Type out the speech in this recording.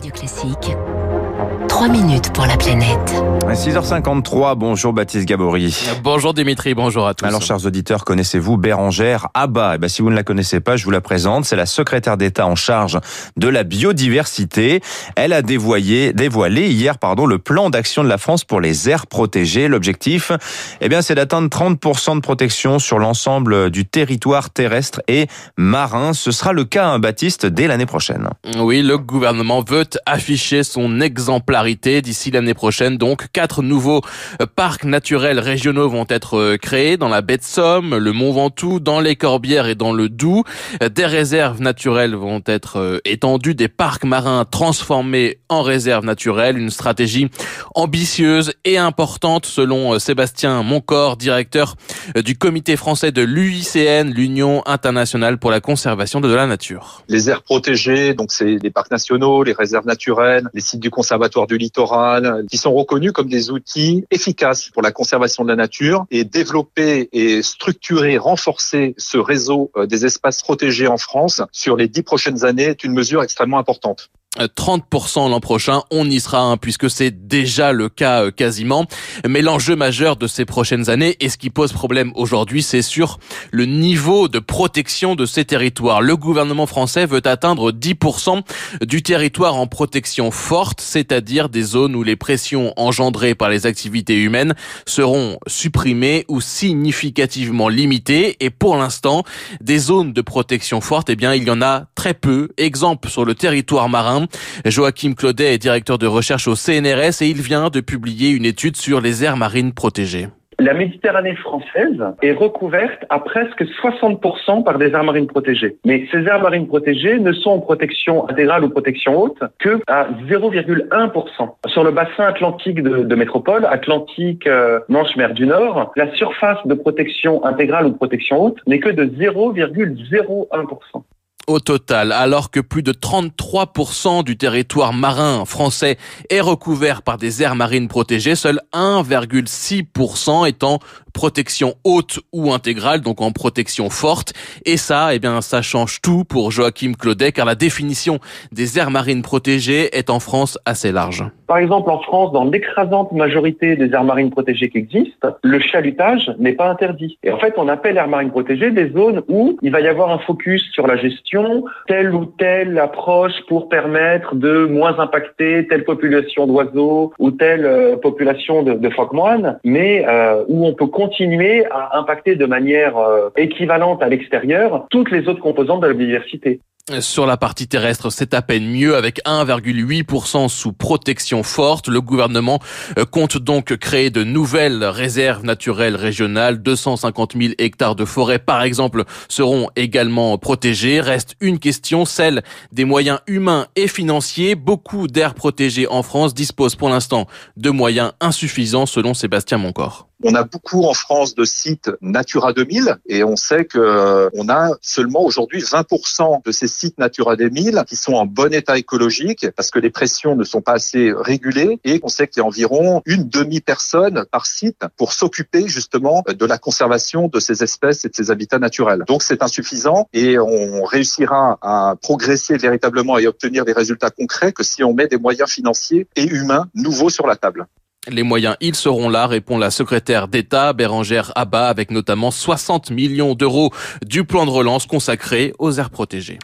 Radio Classique. 3 minutes pour la planète. 6h53, bonjour Baptiste Gabory. Bonjour Dimitri, bonjour à tous. Alors, chers auditeurs, connaissez-vous Bérangère Abba? Eh ben, Si vous ne la connaissez pas, je vous la présente. C'est la secrétaire d'État en charge de la biodiversité. Elle a dévoyé, dévoilé hier pardon, le plan d'action de la France pour les aires protégées. L'objectif, eh bien, c'est d'atteindre 30% de protection sur l'ensemble du territoire terrestre et marin. Ce sera le cas, hein, Baptiste, dès l'année prochaine. Oui, le gouvernement veut afficher son exemplarité d'ici l'année prochaine. Donc, quatre nouveaux euh, parcs naturels régionaux vont être euh, créés dans la baie de Somme, le Mont Ventoux, dans les Corbières et dans le Doubs. Euh, des réserves naturelles vont être étendues, des parcs marins transformés en réserves naturelles. Une stratégie ambitieuse et importante selon Sébastien Moncor, directeur du comité français de l'UICN, l'Union internationale pour la conservation de la nature. Les aires protégées, donc c'est les parcs nationaux, les réserves naturelles, les sites du conservatoire du littoral, qui sont reconnus comme des outils efficaces pour la conservation de la nature et développer et structurer, renforcer ce réseau euh, des espaces protégés en France sur les dix prochaines années est une mesure extrêmement importante. 30% l'an prochain, on y sera hein, puisque c'est déjà le cas euh, quasiment. Mais l'enjeu majeur de ces prochaines années et ce qui pose problème aujourd'hui, c'est sur le niveau de protection de ces territoires. Le gouvernement français veut atteindre 10% du territoire en protection forte, c'est-à-dire des zones où les pressions engendrées par les activités humaines seront supprimées ou significativement limitées. Et pour l'instant, des zones de protection forte, eh bien, il y en a très peu. Exemple sur le territoire marin Joachim Claudet est directeur de recherche au CNRS et il vient de publier une étude sur les aires marines protégées. La Méditerranée française est recouverte à presque 60% par des aires marines protégées. Mais ces aires marines protégées ne sont en protection intégrale ou protection haute que à 0,1%. Sur le bassin atlantique de, métropole, Atlantique, euh, Manche-Mer du Nord, la surface de protection intégrale ou protection haute n'est que de 0,01% au total, alors que plus de 33% du territoire marin français est recouvert par des aires marines protégées, seul 1,6% est en protection haute ou intégrale, donc en protection forte. Et ça, eh bien, ça change tout pour Joachim Claudet, car la définition des aires marines protégées est en France assez large. Par exemple, en France, dans l'écrasante majorité des aires marines protégées qui existent, le chalutage n'est pas interdit. Telle ou telle approche pour permettre de moins impacter telle population d'oiseaux ou telle euh, population de, de phoques moines, mais euh, où on peut continuer à impacter de manière euh, équivalente à l'extérieur toutes les autres composantes de la biodiversité. Sur la partie terrestre, c'est à peine mieux avec 1,8% sous protection forte. Le gouvernement euh, compte donc créer de nouvelles réserves naturelles régionales. 250 000 hectares de forêt, par exemple, seront également protégés. Reste une question, celle des moyens humains et financiers. Beaucoup d'aires protégées en France disposent pour l'instant de moyens insuffisants selon Sébastien Moncor. On a beaucoup en France de sites Natura 2000 et on sait que euh, on a seulement aujourd'hui 20% de ces sites Natura 2000 qui sont en bon état écologique parce que les pressions ne sont pas assez régulées et on sait qu'il y a environ une demi-personne par site pour s'occuper justement de la conservation de ces espèces et de ces habitats naturels. Donc c'est insuffisant et on réussira à progresser véritablement et obtenir des résultats concrets que si on met des moyens financiers et humains nouveaux sur la table. Les moyens, ils seront là, répond la secrétaire d'État Bérangère Abba, avec notamment 60 millions d'euros du plan de relance consacré aux aires protégées.